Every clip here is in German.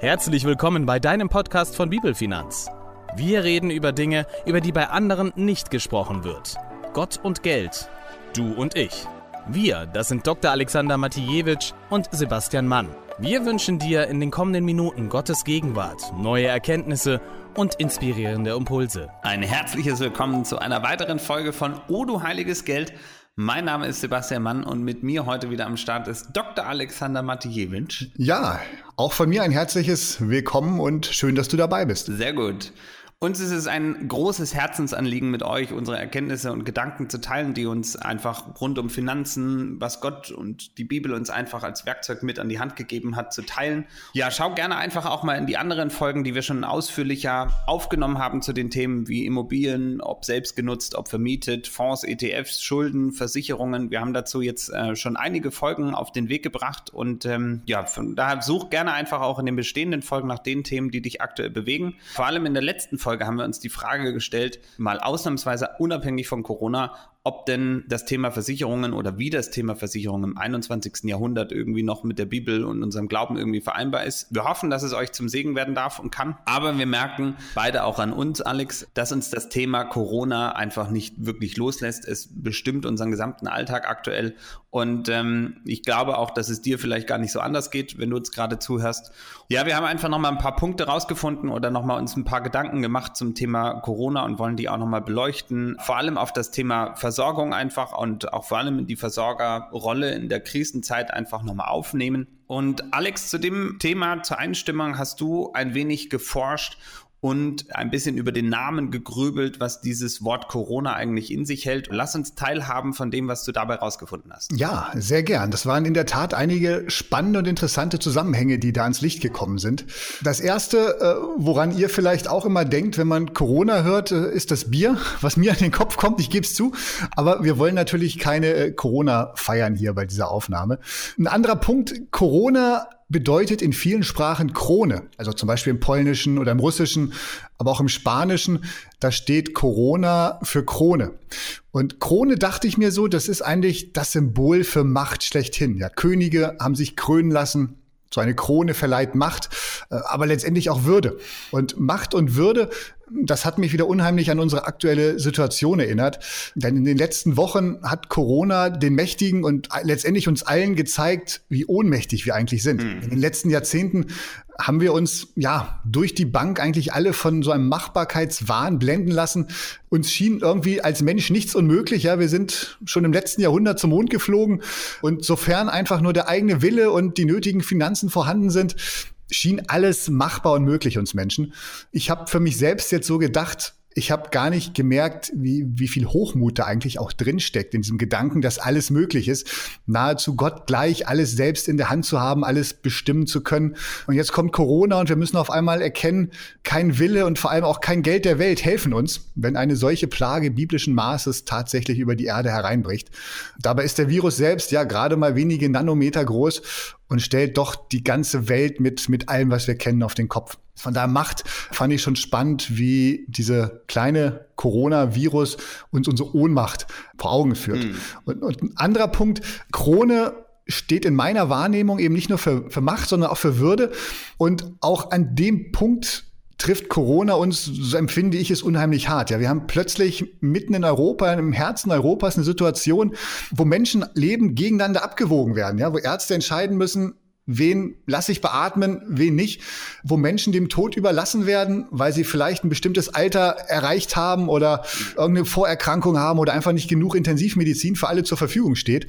Herzlich willkommen bei deinem Podcast von Bibelfinanz. Wir reden über Dinge, über die bei anderen nicht gesprochen wird. Gott und Geld. Du und ich. Wir, das sind Dr. Alexander Matijewitsch und Sebastian Mann. Wir wünschen dir in den kommenden Minuten Gottes Gegenwart, neue Erkenntnisse und inspirierende Impulse. Ein herzliches Willkommen zu einer weiteren Folge von O du heiliges Geld. Mein Name ist Sebastian Mann und mit mir heute wieder am Start ist Dr. Alexander Matijewitsch. Ja, auch von mir ein herzliches Willkommen und schön, dass du dabei bist. Sehr gut. Uns ist es ein großes Herzensanliegen, mit euch unsere Erkenntnisse und Gedanken zu teilen, die uns einfach rund um Finanzen, was Gott und die Bibel uns einfach als Werkzeug mit an die Hand gegeben hat, zu teilen. Ja, schau gerne einfach auch mal in die anderen Folgen, die wir schon ausführlicher aufgenommen haben zu den Themen wie Immobilien, ob selbst genutzt, ob vermietet, Fonds, ETFs, Schulden, Versicherungen. Wir haben dazu jetzt äh, schon einige Folgen auf den Weg gebracht und ähm, ja, von daher such gerne einfach auch in den bestehenden Folgen nach den Themen, die dich aktuell bewegen. Vor allem in der letzten Folge Folge haben wir uns die Frage gestellt, mal ausnahmsweise unabhängig von Corona, ob denn das Thema Versicherungen oder wie das Thema Versicherungen im 21. Jahrhundert irgendwie noch mit der Bibel und unserem Glauben irgendwie vereinbar ist. Wir hoffen, dass es euch zum Segen werden darf und kann. Aber wir merken beide auch an uns, Alex, dass uns das Thema Corona einfach nicht wirklich loslässt. Es bestimmt unseren gesamten Alltag aktuell. Und ähm, ich glaube auch, dass es dir vielleicht gar nicht so anders geht, wenn du uns gerade zuhörst. Ja, wir haben einfach nochmal ein paar Punkte rausgefunden oder nochmal uns ein paar Gedanken gemacht zum Thema Corona und wollen die auch nochmal beleuchten. Vor allem auf das Thema Versicherung Versorgung einfach und auch vor allem die Versorgerrolle in der Krisenzeit einfach nochmal aufnehmen. Und Alex, zu dem Thema, zur Einstimmung hast du ein wenig geforscht und ein bisschen über den Namen gegrübelt, was dieses Wort Corona eigentlich in sich hält. Lass uns teilhaben von dem, was du dabei rausgefunden hast. Ja, sehr gern. Das waren in der Tat einige spannende und interessante Zusammenhänge, die da ans Licht gekommen sind. Das erste, äh, woran ihr vielleicht auch immer denkt, wenn man Corona hört, äh, ist das Bier, was mir an den Kopf kommt. Ich gebe es zu. Aber wir wollen natürlich keine äh, Corona feiern hier bei dieser Aufnahme. Ein anderer Punkt, Corona bedeutet in vielen Sprachen Krone. Also zum Beispiel im Polnischen oder im Russischen, aber auch im Spanischen, da steht Corona für Krone. Und Krone dachte ich mir so, das ist eigentlich das Symbol für Macht schlechthin. Ja, Könige haben sich krönen lassen, so eine Krone verleiht Macht, äh, aber letztendlich auch Würde. Und Macht und Würde, das hat mich wieder unheimlich an unsere aktuelle Situation erinnert. Denn in den letzten Wochen hat Corona den Mächtigen und letztendlich uns allen gezeigt, wie ohnmächtig wir eigentlich sind. Mhm. In den letzten Jahrzehnten haben wir uns ja durch die Bank eigentlich alle von so einem Machbarkeitswahn blenden lassen. Uns schien irgendwie als Mensch nichts unmöglich. Ja, wir sind schon im letzten Jahrhundert zum Mond geflogen und sofern einfach nur der eigene Wille und die nötigen Finanzen vorhanden sind, schien alles machbar und möglich uns Menschen. Ich habe für mich selbst jetzt so gedacht, ich habe gar nicht gemerkt, wie, wie viel Hochmut da eigentlich auch drinsteckt in diesem Gedanken, dass alles möglich ist, nahezu Gott gleich alles selbst in der Hand zu haben, alles bestimmen zu können. Und jetzt kommt Corona und wir müssen auf einmal erkennen, kein Wille und vor allem auch kein Geld der Welt helfen uns, wenn eine solche Plage biblischen Maßes tatsächlich über die Erde hereinbricht. Dabei ist der Virus selbst ja gerade mal wenige Nanometer groß und stellt doch die ganze Welt mit, mit allem, was wir kennen, auf den Kopf. Von daher Macht fand ich schon spannend, wie diese kleine Coronavirus uns unsere Ohnmacht vor Augen führt. Mhm. Und, und ein anderer Punkt, Krone steht in meiner Wahrnehmung eben nicht nur für, für Macht, sondern auch für Würde. Und auch an dem Punkt trifft Corona uns, so empfinde ich es unheimlich hart. Ja, wir haben plötzlich mitten in Europa, im Herzen Europas eine Situation, wo Menschenleben gegeneinander abgewogen werden, ja, wo Ärzte entscheiden müssen, wen lasse ich beatmen, wen nicht, wo Menschen dem Tod überlassen werden, weil sie vielleicht ein bestimmtes Alter erreicht haben oder irgendeine Vorerkrankung haben oder einfach nicht genug Intensivmedizin für alle zur Verfügung steht.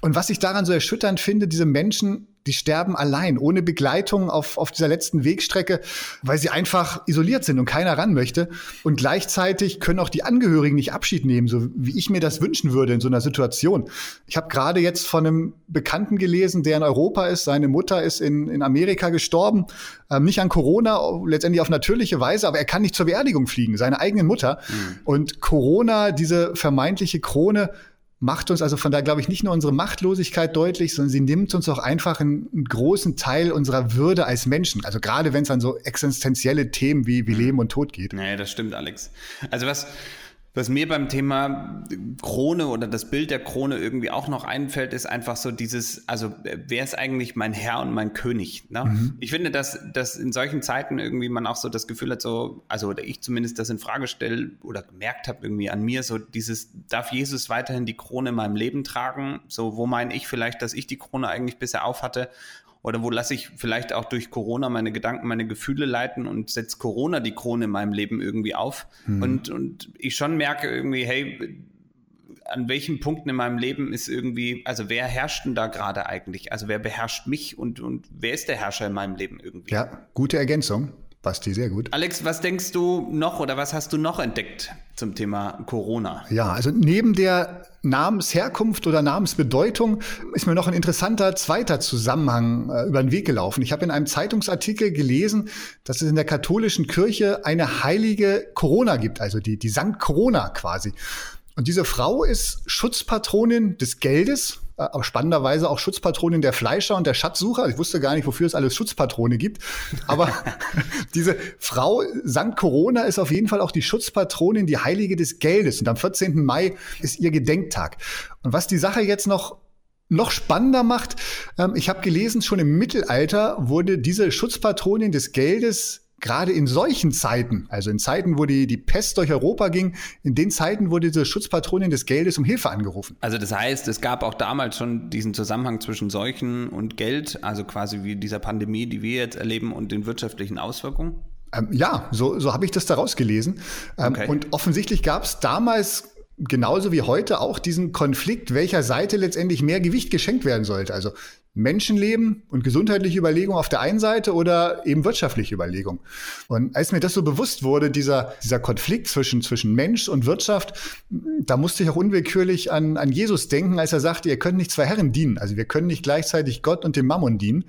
Und was ich daran so erschütternd finde, diese Menschen die sterben allein, ohne Begleitung auf, auf dieser letzten Wegstrecke, weil sie einfach isoliert sind und keiner ran möchte. Und gleichzeitig können auch die Angehörigen nicht Abschied nehmen, so wie ich mir das wünschen würde in so einer Situation. Ich habe gerade jetzt von einem Bekannten gelesen, der in Europa ist. Seine Mutter ist in, in Amerika gestorben. Ähm, nicht an Corona, letztendlich auf natürliche Weise, aber er kann nicht zur Beerdigung fliegen, seine eigene Mutter. Mhm. Und Corona, diese vermeintliche Krone, macht uns also von da, glaube ich, nicht nur unsere Machtlosigkeit deutlich, sondern sie nimmt uns auch einfach einen, einen großen Teil unserer Würde als Menschen. Also gerade wenn es an so existenzielle Themen wie, wie mhm. Leben und Tod geht. Nee, das stimmt, Alex. Also was, Was mir beim Thema Krone oder das Bild der Krone irgendwie auch noch einfällt, ist einfach so dieses, also wer ist eigentlich mein Herr und mein König? Ne? Mhm. Ich finde, dass, dass in solchen Zeiten irgendwie man auch so das Gefühl hat, so, also oder ich zumindest das in Frage stelle oder gemerkt habe irgendwie an mir, so dieses, darf Jesus weiterhin die Krone in meinem Leben tragen? So, wo meine ich vielleicht, dass ich die Krone eigentlich bisher auf hatte? Oder wo lasse ich vielleicht auch durch Corona meine Gedanken, meine Gefühle leiten und setze Corona die Krone in meinem Leben irgendwie auf? Mhm. Und, und ich schon merke irgendwie, hey, an welchen Punkten in meinem Leben ist irgendwie, also wer herrscht denn da gerade eigentlich? Also wer beherrscht mich und, und wer ist der Herrscher in meinem Leben irgendwie? Ja, gute Ergänzung. Basti, sehr gut. Alex, was denkst du noch oder was hast du noch entdeckt zum Thema Corona? Ja, also neben der Namensherkunft oder Namensbedeutung ist mir noch ein interessanter zweiter Zusammenhang äh, über den Weg gelaufen. Ich habe in einem Zeitungsartikel gelesen, dass es in der katholischen Kirche eine heilige Corona gibt, also die, die Sankt Corona quasi. Und diese Frau ist Schutzpatronin des Geldes, äh, aber spannenderweise auch Schutzpatronin der Fleischer und der Schatzsucher. Ich wusste gar nicht, wofür es alles Schutzpatrone gibt. Aber diese Frau Sankt Corona ist auf jeden Fall auch die Schutzpatronin, die Heilige des Geldes. Und am 14. Mai ist ihr Gedenktag. Und was die Sache jetzt noch noch spannender macht, ähm, ich habe gelesen, schon im Mittelalter wurde diese Schutzpatronin des Geldes gerade in solchen Zeiten, also in Zeiten, wo die, die Pest durch Europa ging, in den Zeiten wurde diese Schutzpatronin des Geldes um Hilfe angerufen. Also das heißt, es gab auch damals schon diesen Zusammenhang zwischen Seuchen und Geld, also quasi wie dieser Pandemie, die wir jetzt erleben und den wirtschaftlichen Auswirkungen? Ähm, ja, so, so habe ich das daraus gelesen. Ähm, okay. Und offensichtlich gab es damals genauso wie heute auch diesen Konflikt, welcher Seite letztendlich mehr Gewicht geschenkt werden sollte. Also Menschenleben und gesundheitliche Überlegung auf der einen Seite oder eben wirtschaftliche Überlegung. Und als mir das so bewusst wurde, dieser, dieser Konflikt zwischen, zwischen Mensch und Wirtschaft, da musste ich auch unwillkürlich an, an Jesus denken, als er sagte, ihr könnt nicht zwei Herren dienen. Also wir können nicht gleichzeitig Gott und dem Mammon dienen.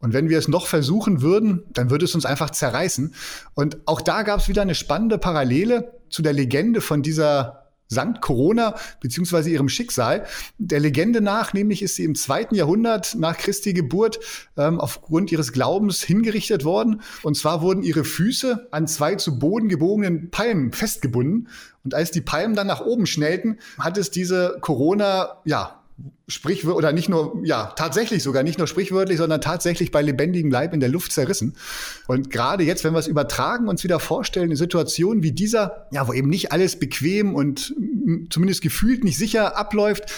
Und wenn wir es noch versuchen würden, dann würde es uns einfach zerreißen. Und auch da gab es wieder eine spannende Parallele zu der Legende von dieser Sankt Corona beziehungsweise ihrem Schicksal. Der Legende nach, nämlich ist sie im zweiten Jahrhundert nach Christi Geburt ähm, aufgrund ihres Glaubens hingerichtet worden. Und zwar wurden ihre Füße an zwei zu Boden gebogenen Palmen festgebunden. Und als die Palmen dann nach oben schnellten, hat es diese Corona, ja, sprichwörtlich, oder nicht nur, ja, tatsächlich sogar, nicht nur sprichwörtlich, sondern tatsächlich bei lebendigem Leib in der Luft zerrissen. Und gerade jetzt, wenn wir es übertragen, uns wieder vorstellen, eine Situation wie dieser, ja, wo eben nicht alles bequem und zumindest gefühlt nicht sicher abläuft,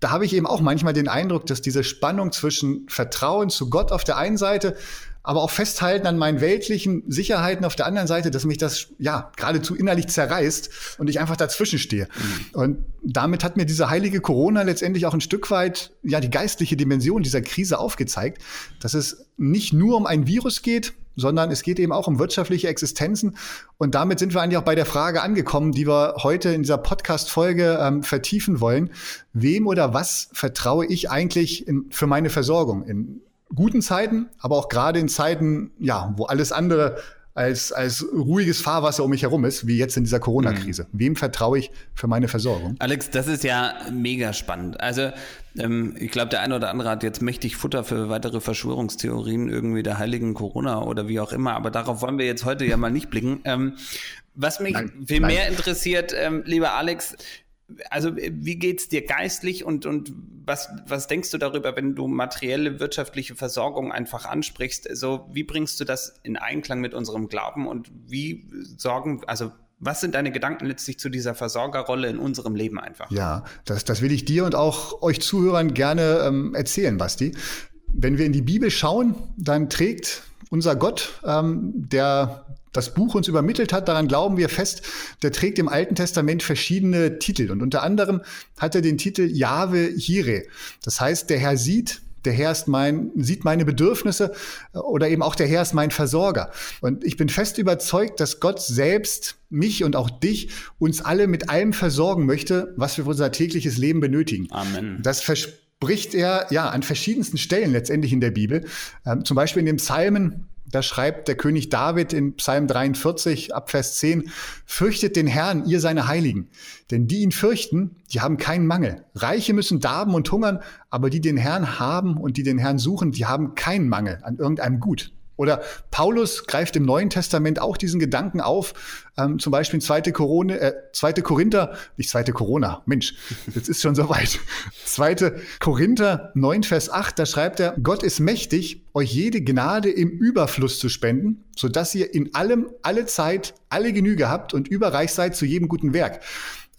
da habe ich eben auch manchmal den Eindruck, dass diese Spannung zwischen Vertrauen zu Gott auf der einen Seite aber auch festhalten an meinen weltlichen Sicherheiten auf der anderen Seite, dass mich das ja geradezu innerlich zerreißt und ich einfach dazwischen stehe. Mhm. Und damit hat mir diese heilige Corona letztendlich auch ein Stück weit ja die geistliche Dimension dieser Krise aufgezeigt, dass es nicht nur um ein Virus geht, sondern es geht eben auch um wirtschaftliche Existenzen. Und damit sind wir eigentlich auch bei der Frage angekommen, die wir heute in dieser Podcast-Folge ähm, vertiefen wollen. Wem oder was vertraue ich eigentlich in, für meine Versorgung? In guten Zeiten, aber auch gerade in Zeiten, ja, wo alles andere als, als ruhiges Fahrwasser um mich herum ist, wie jetzt in dieser Corona-Krise. Mhm. Wem vertraue ich für meine Versorgung? Alex, das ist ja mega spannend. Also ähm, ich glaube, der eine oder andere hat jetzt mächtig Futter für weitere Verschwörungstheorien irgendwie der heiligen Corona oder wie auch immer, aber darauf wollen wir jetzt heute ja mal nicht blicken. Ähm, was mich nein, viel nein. mehr interessiert, ähm, lieber Alex, also wie geht's dir geistlich und, und was, was denkst du darüber, wenn du materielle wirtschaftliche Versorgung einfach ansprichst? Also wie bringst du das in Einklang mit unserem Glauben und wie sorgen, also was sind deine Gedanken letztlich zu dieser Versorgerrolle in unserem Leben einfach? Ja, das, das will ich dir und auch euch Zuhörern gerne ähm, erzählen, Basti. Wenn wir in die Bibel schauen, dann trägt unser Gott, ähm, der das Buch uns übermittelt hat, daran glauben wir fest, der trägt im Alten Testament verschiedene Titel. Und unter anderem hat er den Titel Jahwe Jireh. Das heißt, der Herr sieht, der Herr ist mein, sieht meine Bedürfnisse oder eben auch der Herr ist mein Versorger. Und ich bin fest überzeugt, dass Gott selbst mich und auch dich, uns alle mit allem versorgen möchte, was wir für unser tägliches Leben benötigen. Amen. Das verspricht er ja an verschiedensten Stellen letztendlich in der Bibel. Ähm, zum Beispiel in den Psalmen da schreibt der König David in Psalm 43 ab Vers 10, fürchtet den Herrn, ihr seine Heiligen. Denn die ihn fürchten, die haben keinen Mangel. Reiche müssen darben und hungern, aber die den Herrn haben und die den Herrn suchen, die haben keinen Mangel an irgendeinem Gut. Oder Paulus greift im Neuen Testament auch diesen Gedanken auf, ähm, zum Beispiel in 2. Corona, äh, 2. Korinther, nicht 2. Corona, Mensch, jetzt ist schon soweit. 2. Korinther 9, Vers 8, da schreibt er, Gott ist mächtig, euch jede Gnade im Überfluss zu spenden, sodass ihr in allem, alle Zeit, alle Genüge habt und überreich seid zu jedem guten Werk.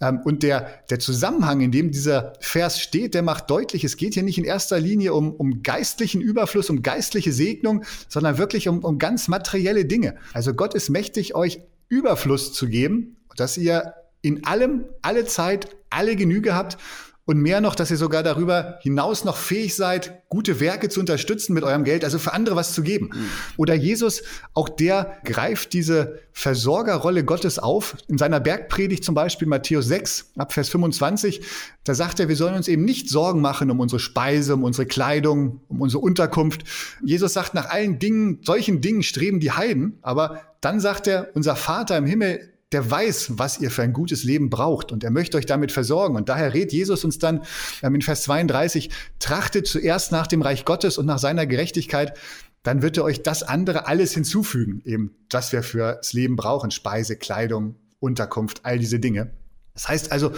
Ähm, und der, der Zusammenhang, in dem dieser Vers steht, der macht deutlich, es geht hier nicht in erster Linie um, um geistlichen Überfluss, um geistliche Segnung, sondern wirklich um, um ganz materielle Dinge. Also Gott ist mächtig, euch Überfluss zu geben, dass ihr in allem, alle Zeit, alle Genüge habt und mehr noch, dass ihr sogar darüber hinaus noch fähig seid, gute Werke zu unterstützen mit eurem Geld, also für andere was zu geben. Mhm. Oder Jesus, auch der greift diese Versorgerrolle Gottes auf. In seiner Bergpredigt zum Beispiel Matthäus 6, ab Vers 25, da sagt er, wir sollen uns eben nicht Sorgen machen um unsere Speise, um unsere Kleidung, um unsere Unterkunft. Jesus sagt, nach allen Dingen, solchen Dingen streben die Heiden, aber dann sagt er, unser Vater im Himmel, der weiß, was ihr für ein gutes Leben braucht und er möchte euch damit versorgen. Und daher rät Jesus uns dann ähm, in Vers 32, trachtet zuerst nach dem Reich Gottes und nach seiner Gerechtigkeit, dann wird er euch das andere alles hinzufügen, eben das wir fürs Leben brauchen, Speise, Kleidung, Unterkunft, all diese Dinge. Das heißt also,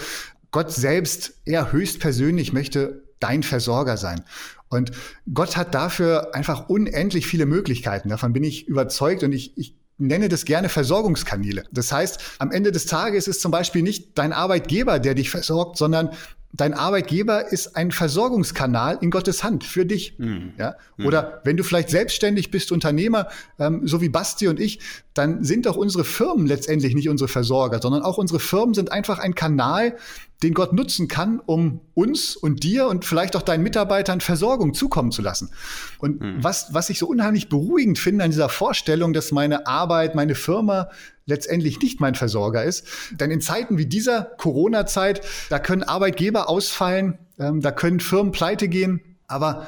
Gott selbst, er höchstpersönlich möchte dein Versorger sein. Und Gott hat dafür einfach unendlich viele Möglichkeiten. Davon bin ich überzeugt und ich, ich nenne das gerne Versorgungskanäle. Das heißt, am Ende des Tages ist zum Beispiel nicht dein Arbeitgeber, der dich versorgt, sondern dein Arbeitgeber ist ein Versorgungskanal in Gottes Hand für dich. Mhm. Ja? Mhm. Oder wenn du vielleicht selbstständig bist, Unternehmer, ähm, so wie Basti und ich, dann sind doch unsere Firmen letztendlich nicht unsere Versorger, sondern auch unsere Firmen sind einfach ein Kanal, den Gott nutzen kann, um uns und dir und vielleicht auch deinen Mitarbeitern Versorgung zukommen zu lassen. Und mhm. was, was ich so unheimlich beruhigend finde an dieser Vorstellung, dass meine Arbeit, meine Firma letztendlich nicht mein Versorger ist. Denn in Zeiten wie dieser Corona-Zeit, da können Arbeitgeber ausfallen, ähm, da können Firmen pleite gehen, aber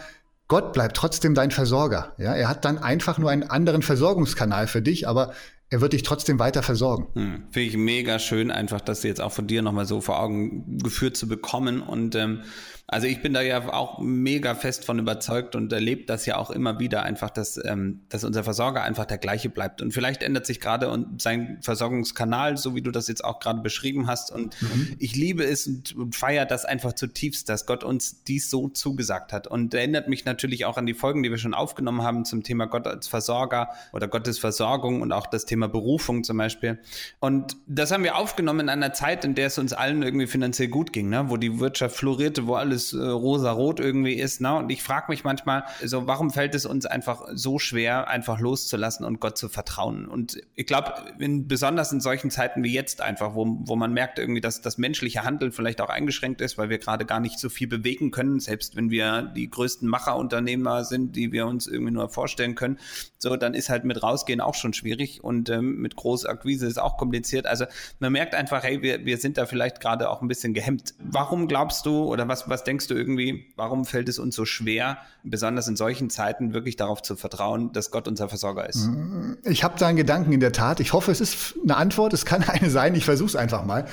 Gott bleibt trotzdem dein Versorger. Ja, er hat dann einfach nur einen anderen Versorgungskanal für dich, aber er wird dich trotzdem weiter versorgen. Hm, Finde ich mega schön, einfach das jetzt auch von dir nochmal so vor Augen geführt zu bekommen. Und ähm, also ich bin da ja auch mega fest von überzeugt und erlebe das ja auch immer wieder einfach, dass, ähm, dass unser Versorger einfach der gleiche bleibt. Und vielleicht ändert sich gerade und sein Versorgungskanal, so wie du das jetzt auch gerade beschrieben hast. Und mhm. ich liebe es und, und feiere das einfach zutiefst, dass Gott uns dies so zugesagt hat. Und erinnert mich natürlich auch an die Folgen, die wir schon aufgenommen haben zum Thema Gott als Versorger oder Gottes Versorgung und auch das Thema Berufung zum Beispiel. Und das haben wir aufgenommen in einer Zeit, in der es uns allen irgendwie finanziell gut ging, ne? wo die Wirtschaft florierte, wo alles alles äh, rosa-rot irgendwie ist. Ne? Und ich frage mich manchmal, so, warum fällt es uns einfach so schwer, einfach loszulassen und Gott zu vertrauen? Und ich glaube, besonders in solchen Zeiten wie jetzt einfach, wo, wo man merkt irgendwie, dass das menschliche Handeln vielleicht auch eingeschränkt ist, weil wir gerade gar nicht so viel bewegen können, selbst wenn wir die größten Macherunternehmer sind, die wir uns irgendwie nur vorstellen können, so, dann ist halt mit rausgehen auch schon schwierig und ähm, mit Großakquise ist auch kompliziert. Also man merkt einfach, hey, wir, wir sind da vielleicht gerade auch ein bisschen gehemmt. Warum glaubst du oder was, was denkst du irgendwie, warum fällt es uns so schwer, besonders in solchen Zeiten wirklich darauf zu vertrauen, dass Gott unser Versorger ist? Ich habe da einen Gedanken in der Tat. Ich hoffe, es ist eine Antwort. Es kann eine sein. Ich versuche es einfach mal.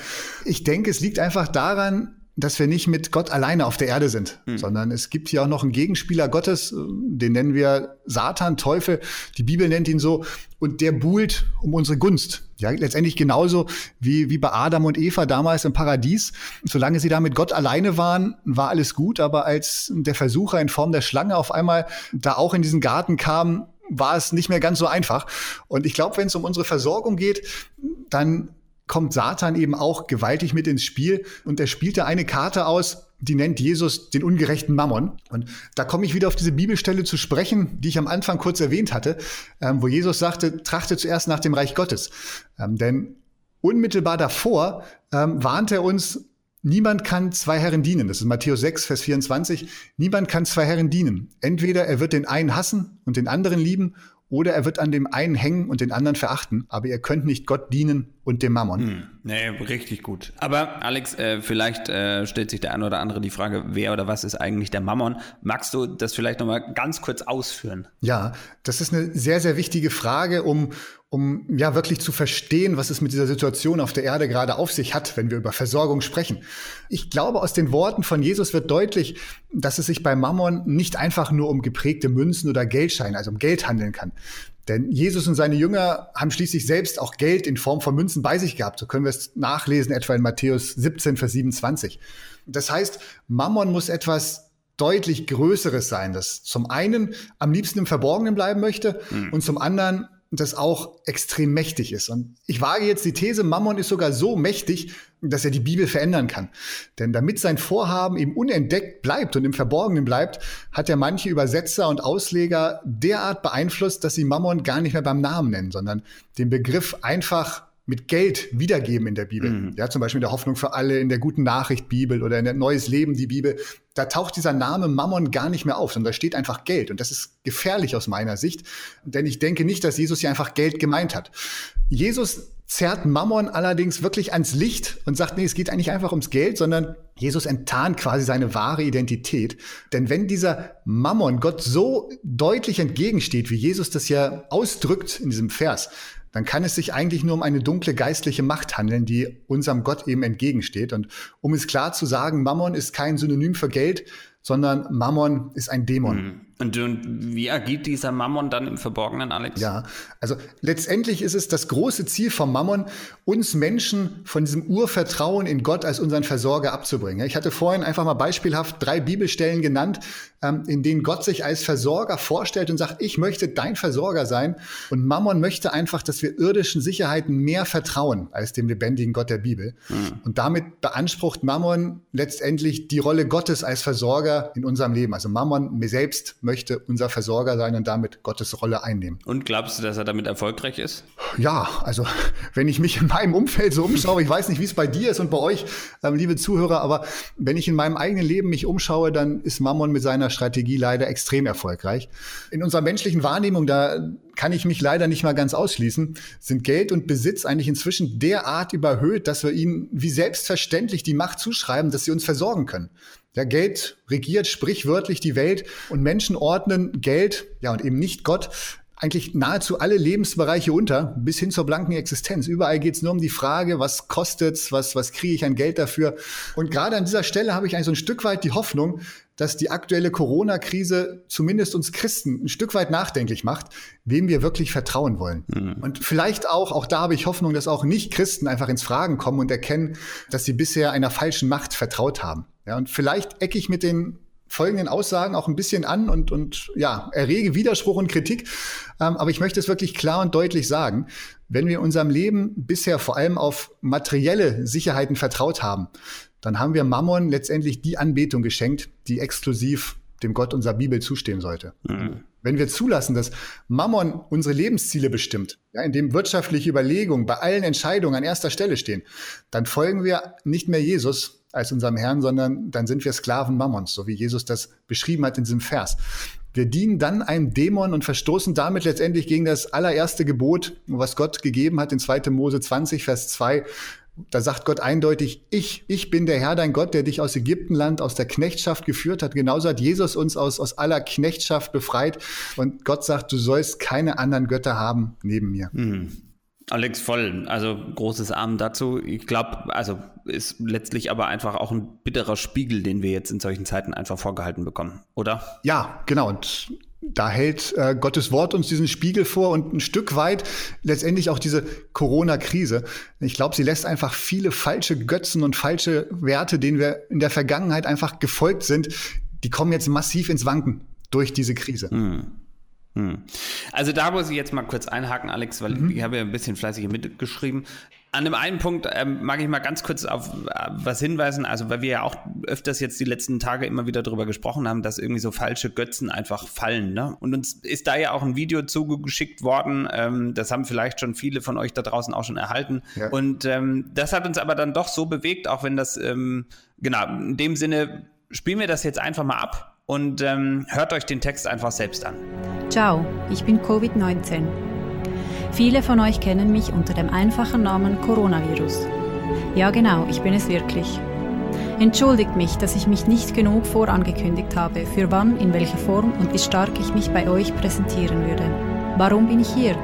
Ich denke, es liegt einfach daran, dass wir nicht mit Gott alleine auf der Erde sind, hm. sondern es gibt hier auch noch einen Gegenspieler Gottes, den nennen wir Satan, Teufel. Die Bibel nennt ihn so und der buhlt um unsere Gunst. Ja, letztendlich genauso wie, wie bei Adam und Eva damals im Paradies. Solange sie da mit Gott alleine waren, war alles gut, aber als der Versucher in Form der Schlange auf einmal da auch in diesen Garten kam, war es nicht mehr ganz so einfach. Und ich glaube, wenn es um unsere Versorgung geht, dann kommt Satan eben auch gewaltig mit ins Spiel und er spielt da eine Karte aus, die nennt Jesus den ungerechten Mammon. Und da komme ich wieder auf diese Bibelstelle zu sprechen, die ich am Anfang kurz erwähnt hatte, ähm, wo Jesus sagte, trachte zuerst nach dem Reich Gottes. Ähm, denn unmittelbar davor ähm, warnt er uns, niemand kann zwei Herren dienen. Das ist Matthäus 6, Vers 24. Niemand kann zwei Herren dienen. Entweder er wird den einen hassen und den anderen lieben, oder er wird an dem einen hängen und den anderen verachten, aber ihr könnt nicht Gott dienen und dem Mammon. Hm, nee, richtig gut. Aber Alex, äh, vielleicht äh, stellt sich der eine oder andere die Frage, wer oder was ist eigentlich der Mammon? Magst du das vielleicht nochmal ganz kurz ausführen? Ja, das ist eine sehr, sehr wichtige Frage, um, um ja wirklich zu verstehen, was es mit dieser Situation auf der Erde gerade auf sich hat, wenn wir über Versorgung sprechen. Ich glaube, aus den Worten von Jesus wird deutlich, dass es sich bei Mammon nicht einfach nur um geprägte Münzen oder Geldscheine, also um Geld handeln kann. Denn Jesus und seine Jünger haben schließlich selbst auch Geld in Form von Münzen bei sich gehabt. So können wir es nachlesen, etwa in Matthäus 17, Vers 27. Das heißt, Mammon muss etwas deutlich Größeres sein, das zum einen am liebsten im Verborgenen bleiben möchte mhm. und zum anderen das auch extrem mächtig ist. Und ich wage jetzt die These, Mammon ist sogar so mächtig, dass er die Bibel verändern kann. Denn damit sein Vorhaben eben unentdeckt bleibt und im Verborgenen bleibt, hat er manche Übersetzer und Ausleger derart beeinflusst, dass sie Mammon gar nicht mehr beim Namen nennen, sondern den Begriff einfach mit Geld wiedergeben in der Bibel. Mhm. Ja, zum Beispiel in der Hoffnung für alle, in der guten Nachricht Bibel oder in der Neues Leben die Bibel. Da taucht dieser Name Mammon gar nicht mehr auf, sondern da steht einfach Geld. Und das ist gefährlich aus meiner Sicht, denn ich denke nicht, dass Jesus hier einfach Geld gemeint hat. Jesus zerrt Mammon allerdings wirklich ans Licht und sagt, nee, es geht eigentlich einfach ums Geld, sondern Jesus enttarnt quasi seine wahre Identität. Denn wenn dieser Mammon Gott so deutlich entgegensteht, wie Jesus das ja ausdrückt in diesem Vers, dann kann es sich eigentlich nur um eine dunkle geistliche Macht handeln, die unserem Gott eben entgegensteht. Und um es klar zu sagen, Mammon ist kein Synonym für Geld, sondern Mammon ist ein Dämon. Mhm. Und, und, wie agiert dieser Mammon dann im Verborgenen, Alex? Ja, also letztendlich ist es das große Ziel vom Mammon, uns Menschen von diesem Urvertrauen in Gott als unseren Versorger abzubringen. Ich hatte vorhin einfach mal beispielhaft drei Bibelstellen genannt, ähm, in denen Gott sich als Versorger vorstellt und sagt, ich möchte dein Versorger sein. Und Mammon möchte einfach, dass wir irdischen Sicherheiten mehr vertrauen als dem lebendigen Gott der Bibel. Mhm. Und damit beansprucht Mammon letztendlich die Rolle Gottes als Versorger in unserem Leben. Also Mammon mir selbst möchte unser Versorger sein und damit Gottes Rolle einnehmen. Und glaubst du, dass er damit erfolgreich ist? Ja, also wenn ich mich in meinem Umfeld so umschaue, ich weiß nicht, wie es bei dir ist und bei euch, ähm, liebe Zuhörer, aber wenn ich in meinem eigenen Leben mich umschaue, dann ist Mammon mit seiner Strategie leider extrem erfolgreich. In unserer menschlichen Wahrnehmung, da kann ich mich leider nicht mal ganz ausschließen, sind Geld und Besitz eigentlich inzwischen derart überhöht, dass wir ihnen wie selbstverständlich die Macht zuschreiben, dass sie uns versorgen können. Ja, Geld regiert sprichwörtlich die Welt und Menschen ordnen Geld, ja, und eben nicht Gott, eigentlich nahezu alle Lebensbereiche unter, bis hin zur blanken Existenz. Überall geht es nur um die Frage, was kostet's, was, was kriege ich an Geld dafür? Und gerade an dieser Stelle habe ich eigentlich so ein Stück weit die Hoffnung, dass die aktuelle Corona-Krise zumindest uns Christen ein Stück weit nachdenklich macht, wem wir wirklich vertrauen wollen. Mhm. Und vielleicht auch, auch da habe ich Hoffnung, dass auch Nicht-Christen einfach ins Fragen kommen und erkennen, dass sie bisher einer falschen Macht vertraut haben. Ja, und vielleicht ecke ich mit den folgenden Aussagen auch ein bisschen an und, und ja, errege Widerspruch und Kritik. Ähm, aber ich möchte es wirklich klar und deutlich sagen. Wenn wir in unserem Leben bisher vor allem auf materielle Sicherheiten vertraut haben, dann haben wir Mammon letztendlich die Anbetung geschenkt, die exklusiv dem Gott unserer Bibel zustehen sollte. Mhm. Wenn wir zulassen, dass Mammon unsere Lebensziele bestimmt, ja, indem wirtschaftliche Überlegungen bei allen Entscheidungen an erster Stelle stehen, dann folgen wir nicht mehr Jesus, als unserem Herrn, sondern dann sind wir Sklaven Mammons, so wie Jesus das beschrieben hat in diesem Vers. Wir dienen dann einem Dämon und verstoßen damit letztendlich gegen das allererste Gebot, was Gott gegeben hat in 2. Mose 20, Vers 2. Da sagt Gott eindeutig, ich, ich bin der Herr, dein Gott, der dich aus Ägyptenland, aus der Knechtschaft geführt hat. Genauso hat Jesus uns aus, aus aller Knechtschaft befreit. Und Gott sagt, du sollst keine anderen Götter haben neben mir. Mhm. Alex voll, also großes Arm dazu. Ich glaube, also ist letztlich aber einfach auch ein bitterer Spiegel, den wir jetzt in solchen Zeiten einfach vorgehalten bekommen, oder? Ja, genau. Und da hält äh, Gottes Wort uns diesen Spiegel vor und ein Stück weit letztendlich auch diese Corona-Krise. Ich glaube, sie lässt einfach viele falsche Götzen und falsche Werte, denen wir in der Vergangenheit einfach gefolgt sind, die kommen jetzt massiv ins Wanken durch diese Krise. Hm. Hm. Also da muss ich jetzt mal kurz einhaken, Alex, weil mhm. ich habe ja ein bisschen fleißig mitgeschrieben. An dem einen Punkt ähm, mag ich mal ganz kurz auf äh, was hinweisen, also weil wir ja auch öfters jetzt die letzten Tage immer wieder darüber gesprochen haben, dass irgendwie so falsche Götzen einfach fallen. Ne? Und uns ist da ja auch ein Video zugeschickt worden, ähm, das haben vielleicht schon viele von euch da draußen auch schon erhalten. Ja. Und ähm, das hat uns aber dann doch so bewegt, auch wenn das, ähm, genau, in dem Sinne spielen wir das jetzt einfach mal ab und ähm, hört euch den Text einfach selbst an. Ciao, ich bin Covid-19. Viele von euch kennen mich unter dem einfachen Namen Coronavirus. Ja genau, ich bin es wirklich. Entschuldigt mich, dass ich mich nicht genug vorangekündigt habe, für wann, in welcher Form und wie stark ich mich bei euch präsentieren würde. Warum bin ich hier?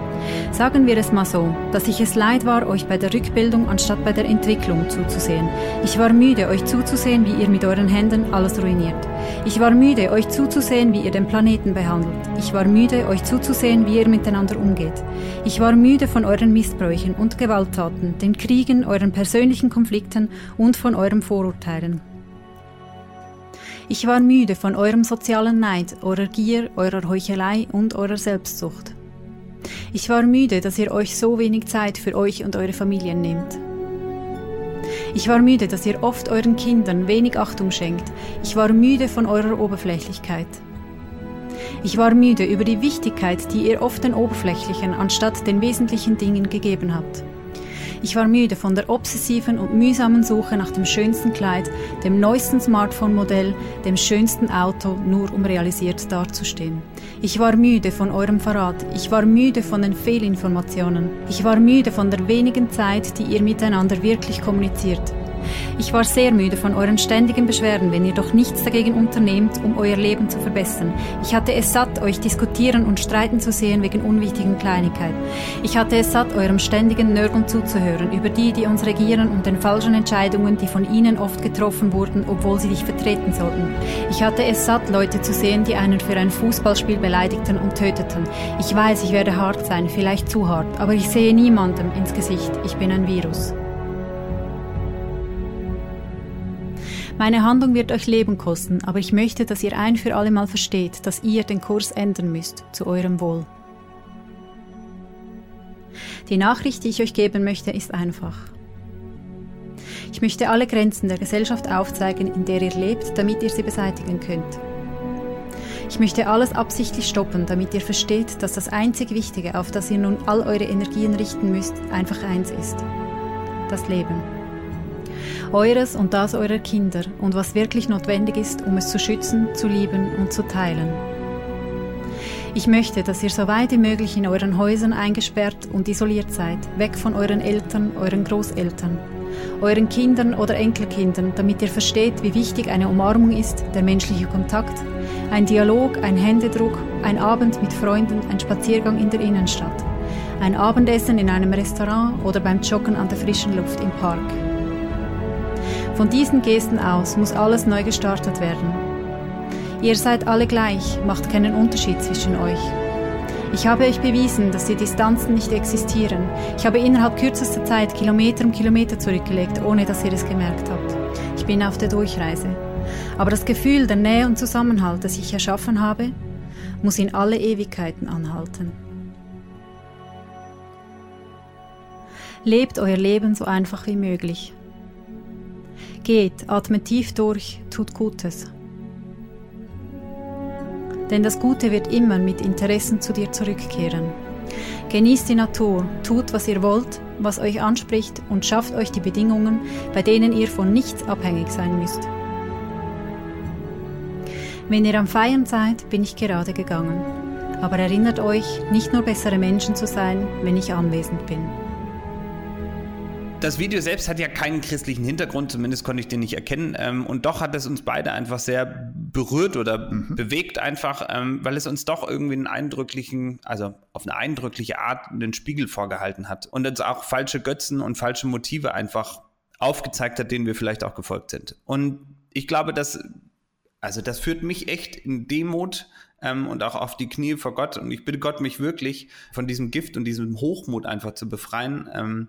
Sagen wir es mal so, dass ich es leid war, euch bei der Rückbildung anstatt bei der Entwicklung zuzusehen. Ich war müde, euch zuzusehen, wie ihr mit euren Händen alles ruiniert. Ich war müde, euch zuzusehen, wie ihr den Planeten behandelt. Ich war müde, euch zuzusehen, wie ihr miteinander umgeht. Ich war müde von euren Missbräuchen und Gewalttaten, den Kriegen, euren persönlichen Konflikten und von euren Vorurteilen. Ich war müde von eurem sozialen Neid, eurer Gier, eurer Heuchelei und eurer Selbstsucht. Ich war müde, dass ihr euch so wenig Zeit für euch und eure Familien nehmt. Ich war müde, dass ihr oft euren Kindern wenig Achtung schenkt. Ich war müde von eurer Oberflächlichkeit. Ich war müde über die Wichtigkeit, die ihr oft den Oberflächlichen anstatt den wesentlichen Dingen gegeben habt. Ich war müde von der obsessiven und mühsamen Suche nach dem schönsten Kleid, dem neuesten Smartphone-Modell, dem schönsten Auto, nur um realisiert dazustehen. Ich war müde von eurem Verrat. Ich war müde von den Fehlinformationen. Ich war müde von der wenigen Zeit, die ihr miteinander wirklich kommuniziert. Ich war sehr müde von euren ständigen Beschwerden, wenn ihr doch nichts dagegen unternehmt, um euer Leben zu verbessern. Ich hatte es satt, euch diskutieren und streiten zu sehen wegen unwichtigen Kleinigkeiten. Ich hatte es satt, eurem ständigen Nörgeln zuzuhören, über die, die uns regieren und den falschen Entscheidungen, die von ihnen oft getroffen wurden, obwohl sie dich vertreten sollten. Ich hatte es satt, Leute zu sehen, die einen für ein Fußballspiel beleidigten und töteten. Ich weiß, ich werde hart sein, vielleicht zu hart, aber ich sehe niemandem ins Gesicht. Ich bin ein Virus. Meine Handlung wird euch Leben kosten, aber ich möchte, dass ihr ein für alle Mal versteht, dass ihr den Kurs ändern müsst, zu eurem Wohl. Die Nachricht, die ich euch geben möchte, ist einfach. Ich möchte alle Grenzen der Gesellschaft aufzeigen, in der ihr lebt, damit ihr sie beseitigen könnt. Ich möchte alles absichtlich stoppen, damit ihr versteht, dass das einzig Wichtige, auf das ihr nun all eure Energien richten müsst, einfach eins ist. Das Leben eures und das eurer Kinder und was wirklich notwendig ist, um es zu schützen, zu lieben und zu teilen. Ich möchte, dass ihr so weit wie möglich in euren Häusern eingesperrt und isoliert seid, weg von euren Eltern, euren Großeltern, euren Kindern oder Enkelkindern, damit ihr versteht, wie wichtig eine Umarmung ist, der menschliche Kontakt, ein Dialog, ein Händedruck, ein Abend mit Freunden, ein Spaziergang in der Innenstadt, ein Abendessen in einem Restaurant oder beim Joggen an der frischen Luft im Park. Von diesen Gesten aus muss alles neu gestartet werden. Ihr seid alle gleich, macht keinen Unterschied zwischen euch. Ich habe euch bewiesen, dass die Distanzen nicht existieren. Ich habe innerhalb kürzester Zeit Kilometer um Kilometer zurückgelegt, ohne dass ihr es gemerkt habt. Ich bin auf der Durchreise. Aber das Gefühl der Nähe und Zusammenhalt, das ich erschaffen habe, muss in alle Ewigkeiten anhalten. Lebt euer Leben so einfach wie möglich. Geht, atmet tief durch, tut Gutes. Denn das Gute wird immer mit Interessen zu dir zurückkehren. Genießt die Natur, tut, was ihr wollt, was euch anspricht und schafft euch die Bedingungen, bei denen ihr von nichts abhängig sein müsst. Wenn ihr am Feiern seid, bin ich gerade gegangen. Aber erinnert euch, nicht nur bessere Menschen zu sein, wenn ich anwesend bin. Das Video selbst hat ja keinen christlichen Hintergrund, zumindest konnte ich den nicht erkennen. Ähm, und doch hat es uns beide einfach sehr berührt oder mhm. bewegt einfach, ähm, weil es uns doch irgendwie einen eindrücklichen, also auf eine eindrückliche Art einen Spiegel vorgehalten hat und uns auch falsche Götzen und falsche Motive einfach aufgezeigt hat, denen wir vielleicht auch gefolgt sind. Und ich glaube, dass, also das führt mich echt in Demut ähm, und auch auf die Knie vor Gott. Und ich bitte Gott, mich wirklich von diesem Gift und diesem Hochmut einfach zu befreien. Ähm,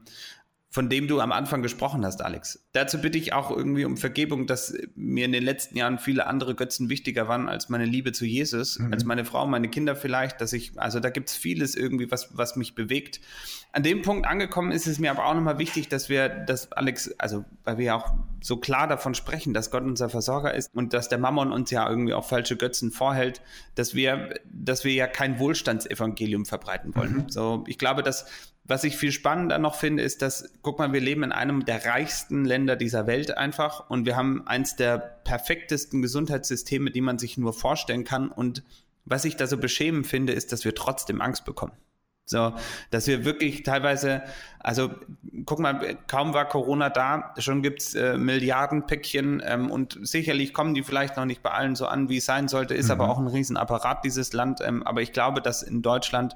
von dem du am Anfang gesprochen hast, Alex. Dazu bitte ich auch irgendwie um Vergebung, dass mir in den letzten Jahren viele andere Götzen wichtiger waren als meine Liebe zu Jesus, mhm. als meine Frau, meine Kinder vielleicht, dass ich, also da gibt es vieles irgendwie, was, was mich bewegt. An dem Punkt angekommen ist es mir aber auch nochmal wichtig, dass wir, dass Alex, also weil wir ja auch so klar davon sprechen, dass Gott unser Versorger ist und dass der Mammon uns ja irgendwie auch falsche Götzen vorhält, dass wir, dass wir ja kein Wohlstandsevangelium verbreiten wollen. Mhm. So, ich glaube, dass was ich viel spannender noch finde, ist, dass, guck mal, wir leben in einem der reichsten Länder dieser Welt einfach und wir haben eins der perfektesten Gesundheitssysteme, die man sich nur vorstellen kann. Und was ich da so beschämend finde, ist, dass wir trotzdem Angst bekommen. So, dass wir wirklich teilweise, also guck mal, kaum war Corona da, schon gibt's äh, Milliardenpäckchen ähm, und sicherlich kommen die vielleicht noch nicht bei allen so an, wie es sein sollte, ist mhm. aber auch ein Riesenapparat, dieses Land. Ähm, aber ich glaube, dass in Deutschland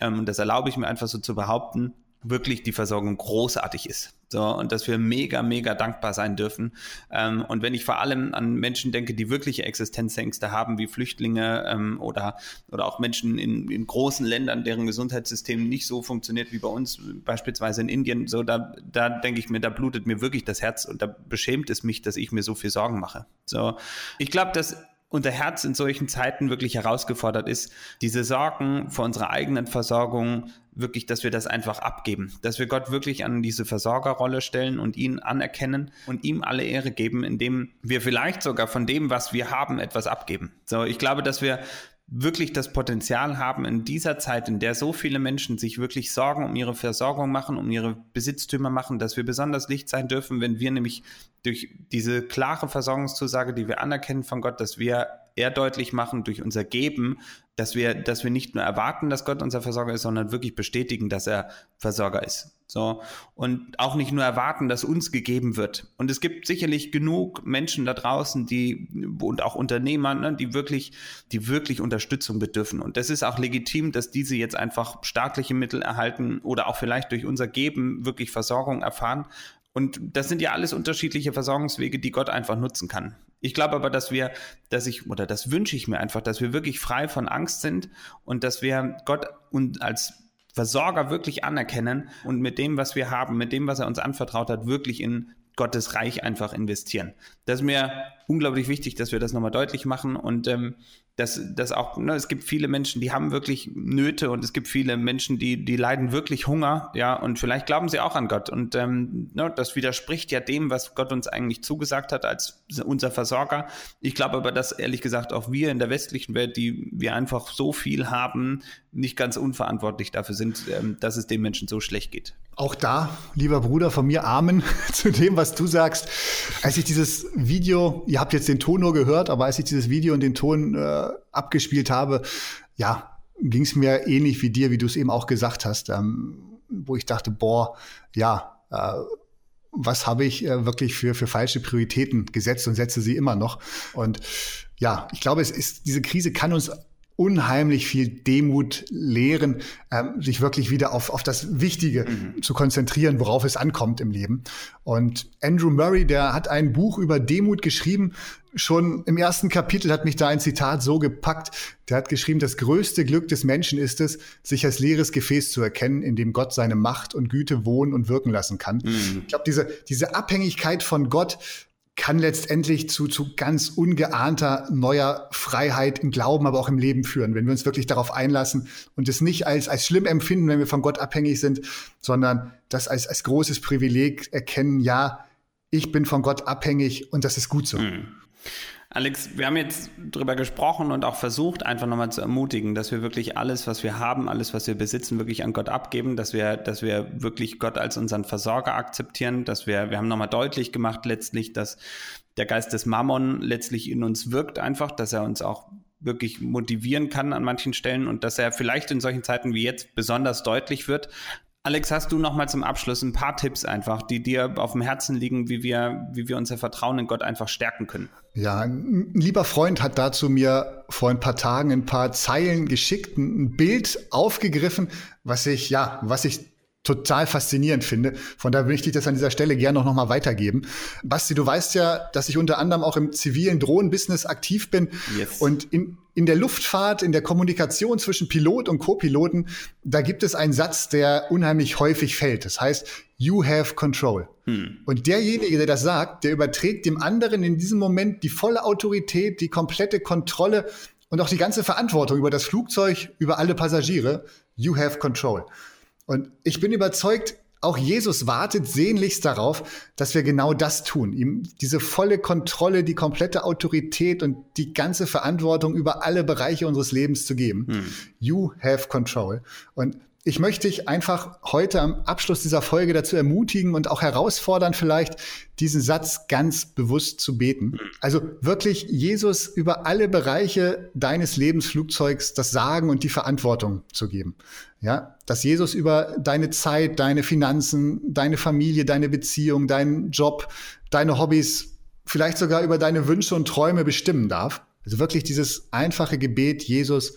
ähm, und das erlaube ich mir einfach so zu behaupten, wirklich die Versorgung großartig ist. So, und dass wir mega, mega dankbar sein dürfen. Ähm, und wenn ich vor allem an Menschen denke, die wirkliche Existenzängste haben, wie Flüchtlinge ähm, oder, oder auch Menschen in, in großen Ländern, deren Gesundheitssystem nicht so funktioniert wie bei uns, beispielsweise in Indien, so da, da denke ich mir, da blutet mir wirklich das Herz und da beschämt es mich, dass ich mir so viel Sorgen mache. So, ich glaube, dass unser Herz in solchen Zeiten wirklich herausgefordert ist, diese Sorgen vor unserer eigenen Versorgung wirklich, dass wir das einfach abgeben, dass wir Gott wirklich an diese Versorgerrolle stellen und ihn anerkennen und ihm alle Ehre geben, indem wir vielleicht sogar von dem, was wir haben, etwas abgeben. So, ich glaube, dass wir wirklich das Potenzial haben, in dieser Zeit, in der so viele Menschen sich wirklich Sorgen um ihre Versorgung machen, um ihre Besitztümer machen, dass wir besonders Licht sein dürfen, wenn wir nämlich durch diese klare Versorgungszusage, die wir anerkennen von Gott, dass wir eher deutlich machen durch unser Geben, dass wir, dass wir nicht nur erwarten, dass Gott unser Versorger ist, sondern wirklich bestätigen, dass er Versorger ist. So. Und auch nicht nur erwarten, dass uns gegeben wird. Und es gibt sicherlich genug Menschen da draußen, die, und auch Unternehmer, ne, die wirklich, die wirklich Unterstützung bedürfen. Und das ist auch legitim, dass diese jetzt einfach staatliche Mittel erhalten oder auch vielleicht durch unser Geben wirklich Versorgung erfahren. Und das sind ja alles unterschiedliche Versorgungswege, die Gott einfach nutzen kann. Ich glaube aber, dass wir, dass ich, oder das wünsche ich mir einfach, dass wir wirklich frei von Angst sind und dass wir Gott und als Versorger wirklich anerkennen und mit dem, was wir haben, mit dem, was er uns anvertraut hat, wirklich in Gottes Reich einfach investieren. Das ist mir unglaublich wichtig, dass wir das nochmal deutlich machen und ähm, dass, dass auch, ne, es gibt viele Menschen, die haben wirklich Nöte und es gibt viele Menschen, die, die leiden wirklich Hunger, ja, und vielleicht glauben sie auch an Gott. Und ähm, ne, das widerspricht ja dem, was Gott uns eigentlich zugesagt hat als unser Versorger. Ich glaube aber, dass ehrlich gesagt auch wir in der westlichen Welt, die wir einfach so viel haben, nicht ganz unverantwortlich dafür sind, ähm, dass es den Menschen so schlecht geht. Auch da, lieber Bruder, von mir Amen zu dem, was du sagst. Als ich dieses Video, ihr habt jetzt den Ton nur gehört, aber als ich dieses Video und den Ton äh, abgespielt habe, ja, ging es mir ähnlich wie dir, wie du es eben auch gesagt hast, ähm, wo ich dachte, boah, ja, äh, was habe ich äh, wirklich für, für falsche Prioritäten gesetzt und setze sie immer noch. Und ja, ich glaube, es ist, diese Krise kann uns unheimlich viel Demut lehren, ähm, sich wirklich wieder auf, auf das Wichtige mhm. zu konzentrieren, worauf es ankommt im Leben. Und Andrew Murray, der hat ein Buch über Demut geschrieben. Schon im ersten Kapitel hat mich da ein Zitat so gepackt. Der hat geschrieben, das größte Glück des Menschen ist es, sich als leeres Gefäß zu erkennen, in dem Gott seine Macht und Güte wohnen und wirken lassen kann. Mhm. Ich glaube, diese, diese Abhängigkeit von Gott kann letztendlich zu, zu ganz ungeahnter neuer Freiheit im Glauben, aber auch im Leben führen, wenn wir uns wirklich darauf einlassen und es nicht als, als schlimm empfinden, wenn wir von Gott abhängig sind, sondern das als, als großes Privileg erkennen, ja, ich bin von Gott abhängig und das ist gut so. Mhm. Alex, wir haben jetzt drüber gesprochen und auch versucht, einfach nochmal zu ermutigen, dass wir wirklich alles, was wir haben, alles, was wir besitzen, wirklich an Gott abgeben, dass wir, dass wir wirklich Gott als unseren Versorger akzeptieren, dass wir, wir haben nochmal deutlich gemacht letztlich, dass der Geist des Mammon letztlich in uns wirkt einfach, dass er uns auch wirklich motivieren kann an manchen Stellen und dass er vielleicht in solchen Zeiten wie jetzt besonders deutlich wird, Alex, hast du noch mal zum Abschluss ein paar Tipps einfach, die dir auf dem Herzen liegen, wie wir, wie wir unser Vertrauen in Gott einfach stärken können? Ja, ein lieber Freund hat dazu mir vor ein paar Tagen ein paar Zeilen geschickt, ein Bild aufgegriffen, was ich, ja, was ich total faszinierend finde. Von daher möchte ich das an dieser Stelle gerne noch, noch mal weitergeben. Basti, du weißt ja, dass ich unter anderem auch im zivilen Drohnenbusiness aktiv bin. Yes. Und in, in der Luftfahrt, in der Kommunikation zwischen Pilot und Co-Piloten, da gibt es einen Satz, der unheimlich häufig fällt. Das heißt, you have control. Hm. Und derjenige, der das sagt, der überträgt dem anderen in diesem Moment die volle Autorität, die komplette Kontrolle und auch die ganze Verantwortung über das Flugzeug, über alle Passagiere. You have control. Und ich bin überzeugt, auch Jesus wartet sehnlichst darauf, dass wir genau das tun. Ihm diese volle Kontrolle, die komplette Autorität und die ganze Verantwortung über alle Bereiche unseres Lebens zu geben. Hm. You have control. Und ich möchte dich einfach heute am Abschluss dieser Folge dazu ermutigen und auch herausfordern, vielleicht diesen Satz ganz bewusst zu beten. Also wirklich Jesus über alle Bereiche deines Lebensflugzeugs das Sagen und die Verantwortung zu geben. Ja, dass Jesus über deine Zeit, deine Finanzen, deine Familie, deine Beziehung, deinen Job, deine Hobbys, vielleicht sogar über deine Wünsche und Träume bestimmen darf. Also wirklich dieses einfache Gebet, Jesus,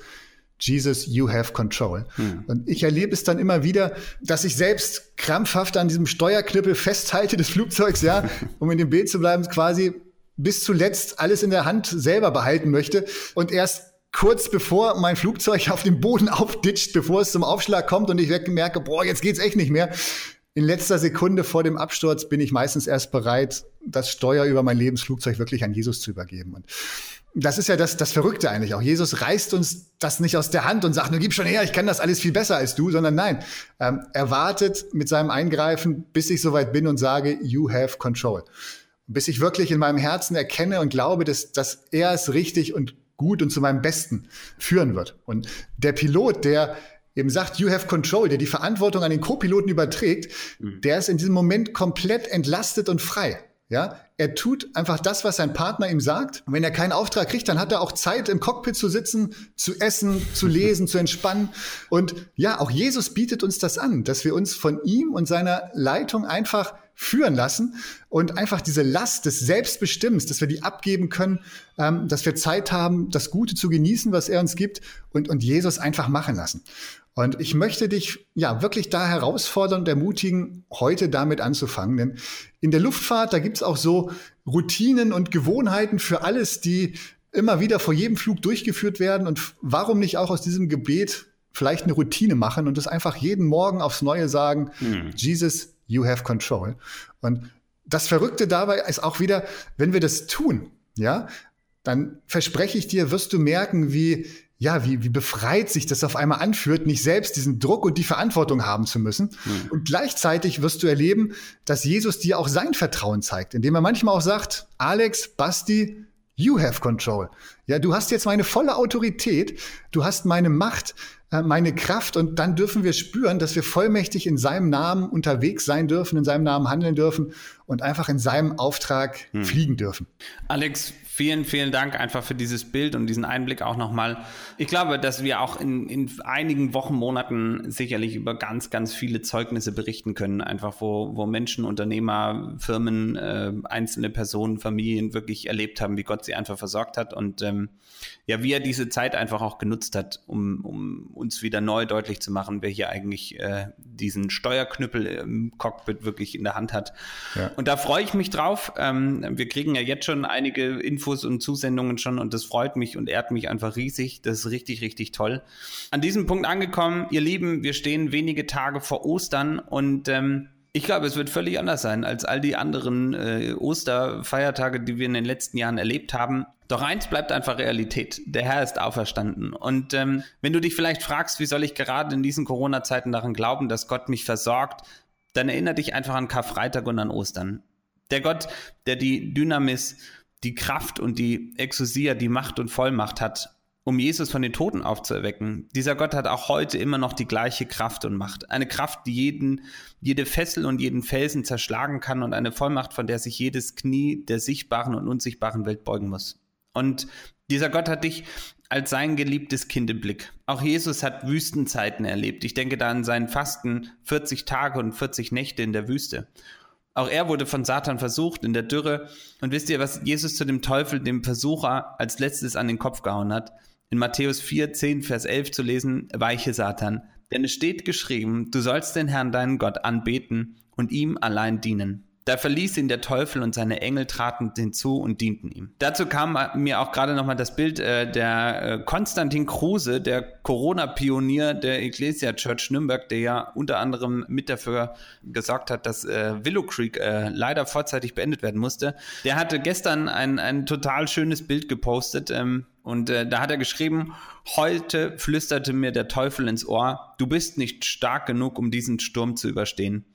Jesus, you have control. Hm. Und ich erlebe es dann immer wieder, dass ich selbst krampfhaft an diesem Steuerknüppel festhalte des Flugzeugs, ja, um in dem Bild zu bleiben, quasi bis zuletzt alles in der Hand selber behalten möchte und erst kurz bevor mein Flugzeug auf dem Boden aufditscht, bevor es zum Aufschlag kommt und ich merke, boah, jetzt geht's echt nicht mehr. In letzter Sekunde vor dem Absturz bin ich meistens erst bereit, das Steuer über mein Lebensflugzeug wirklich an Jesus zu übergeben. Und das ist ja das, das Verrückte eigentlich auch. Jesus reißt uns das nicht aus der Hand und sagt, nur gib schon her, ich kann das alles viel besser als du, sondern nein, ähm, er wartet mit seinem Eingreifen, bis ich soweit bin und sage, you have control. Bis ich wirklich in meinem Herzen erkenne und glaube, dass, dass er es richtig und gut und zu meinem Besten führen wird. Und der Pilot, der eben sagt, you have control, der die Verantwortung an den Co-Piloten überträgt, mhm. der ist in diesem Moment komplett entlastet und frei. Ja, er tut einfach das, was sein Partner ihm sagt. Und wenn er keinen Auftrag kriegt, dann hat er auch Zeit, im Cockpit zu sitzen, zu essen, zu lesen, zu entspannen. Und ja, auch Jesus bietet uns das an, dass wir uns von ihm und seiner Leitung einfach führen lassen und einfach diese Last des Selbstbestimmens, dass wir die abgeben können, ähm, dass wir Zeit haben, das Gute zu genießen, was er uns gibt und, und Jesus einfach machen lassen. Und ich möchte dich ja wirklich da herausfordern und ermutigen, heute damit anzufangen. Denn in der Luftfahrt, da gibt's auch so Routinen und Gewohnheiten für alles, die immer wieder vor jedem Flug durchgeführt werden. Und warum nicht auch aus diesem Gebet vielleicht eine Routine machen und das einfach jeden Morgen aufs Neue sagen, hm. Jesus, you have control. Und das Verrückte dabei ist auch wieder, wenn wir das tun, ja, dann verspreche ich dir, wirst du merken, wie ja, wie, wie befreit sich das auf einmal anfühlt, nicht selbst diesen Druck und die Verantwortung haben zu müssen. Mhm. Und gleichzeitig wirst du erleben, dass Jesus dir auch sein Vertrauen zeigt, indem er manchmal auch sagt, Alex, Basti, you have control. Ja, du hast jetzt meine volle Autorität, du hast meine Macht, äh, meine Kraft und dann dürfen wir spüren, dass wir vollmächtig in seinem Namen unterwegs sein dürfen, in seinem Namen handeln dürfen und einfach in seinem Auftrag hm. fliegen dürfen. Alex, vielen, vielen Dank einfach für dieses Bild und diesen Einblick auch nochmal. Ich glaube, dass wir auch in, in einigen Wochen, Monaten sicherlich über ganz, ganz viele Zeugnisse berichten können, einfach wo, wo Menschen, Unternehmer, Firmen, äh, einzelne Personen, Familien wirklich erlebt haben, wie Gott sie einfach versorgt hat und ähm, ja, wie er diese Zeit einfach auch genutzt hat, um, um uns wieder neu deutlich zu machen, wer hier eigentlich äh, diesen Steuerknüppel im Cockpit wirklich in der Hand hat. Ja. Und da freue ich mich drauf. Ähm, wir kriegen ja jetzt schon einige Infos und Zusendungen schon und das freut mich und ehrt mich einfach riesig. Das ist richtig, richtig toll. An diesem Punkt angekommen, ihr Lieben, wir stehen wenige Tage vor Ostern und ähm, ich glaube, es wird völlig anders sein als all die anderen äh, Osterfeiertage, die wir in den letzten Jahren erlebt haben. Doch eins bleibt einfach Realität. Der Herr ist auferstanden. Und ähm, wenn du dich vielleicht fragst, wie soll ich gerade in diesen Corona-Zeiten daran glauben, dass Gott mich versorgt, dann erinnere dich einfach an Karfreitag und an Ostern. Der Gott, der die Dynamis, die Kraft und die Exousia, die Macht und Vollmacht hat, um Jesus von den Toten aufzuerwecken. Dieser Gott hat auch heute immer noch die gleiche Kraft und Macht. Eine Kraft, die jeden, jede Fessel und jeden Felsen zerschlagen kann und eine Vollmacht, von der sich jedes Knie der sichtbaren und unsichtbaren Welt beugen muss. Und dieser Gott hat dich als sein geliebtes Kind im Blick. Auch Jesus hat Wüstenzeiten erlebt. Ich denke da an seinen Fasten 40 Tage und 40 Nächte in der Wüste. Auch er wurde von Satan versucht in der Dürre. Und wisst ihr, was Jesus zu dem Teufel, dem Versucher, als letztes an den Kopf gehauen hat? in Matthäus 4, 10, Vers 11 zu lesen, weiche Satan. Denn es steht geschrieben, du sollst den Herrn deinen Gott anbeten und ihm allein dienen. Da verließ ihn der Teufel und seine Engel traten hinzu und dienten ihm. Dazu kam mir auch gerade nochmal das Bild äh, der äh, Konstantin Kruse, der Corona-Pionier der Ecclesia Church Nürnberg, der ja unter anderem mit dafür gesorgt hat, dass äh, Willow Creek äh, leider vorzeitig beendet werden musste. Der hatte gestern ein, ein total schönes Bild gepostet. Ähm, und äh, da hat er geschrieben, heute flüsterte mir der Teufel ins Ohr, du bist nicht stark genug, um diesen Sturm zu überstehen.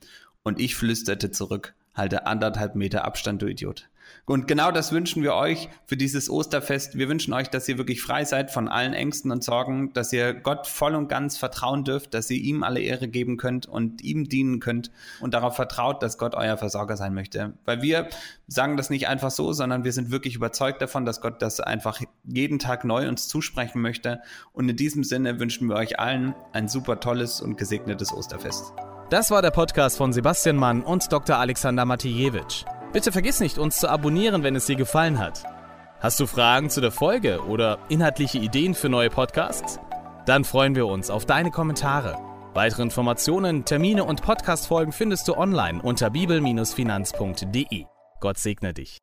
Und ich flüsterte zurück, halte anderthalb Meter Abstand, du Idiot. Und genau das wünschen wir euch für dieses Osterfest. Wir wünschen euch, dass ihr wirklich frei seid von allen Ängsten und Sorgen, dass ihr Gott voll und ganz vertrauen dürft, dass ihr ihm alle Ehre geben könnt und ihm dienen könnt und darauf vertraut, dass Gott euer Versorger sein möchte. Weil wir sagen das nicht einfach so, sondern wir sind wirklich überzeugt davon, dass Gott das einfach jeden Tag neu uns zusprechen möchte. Und in diesem Sinne wünschen wir euch allen ein super tolles und gesegnetes Osterfest. Das war der Podcast von Sebastian Mann und Dr. Alexander Matijewitsch. Bitte vergiss nicht, uns zu abonnieren, wenn es dir gefallen hat. Hast du Fragen zu der Folge oder inhaltliche Ideen für neue Podcasts? Dann freuen wir uns auf deine Kommentare. Weitere Informationen, Termine und Podcastfolgen findest du online unter bibel-finanz.de. Gott segne dich.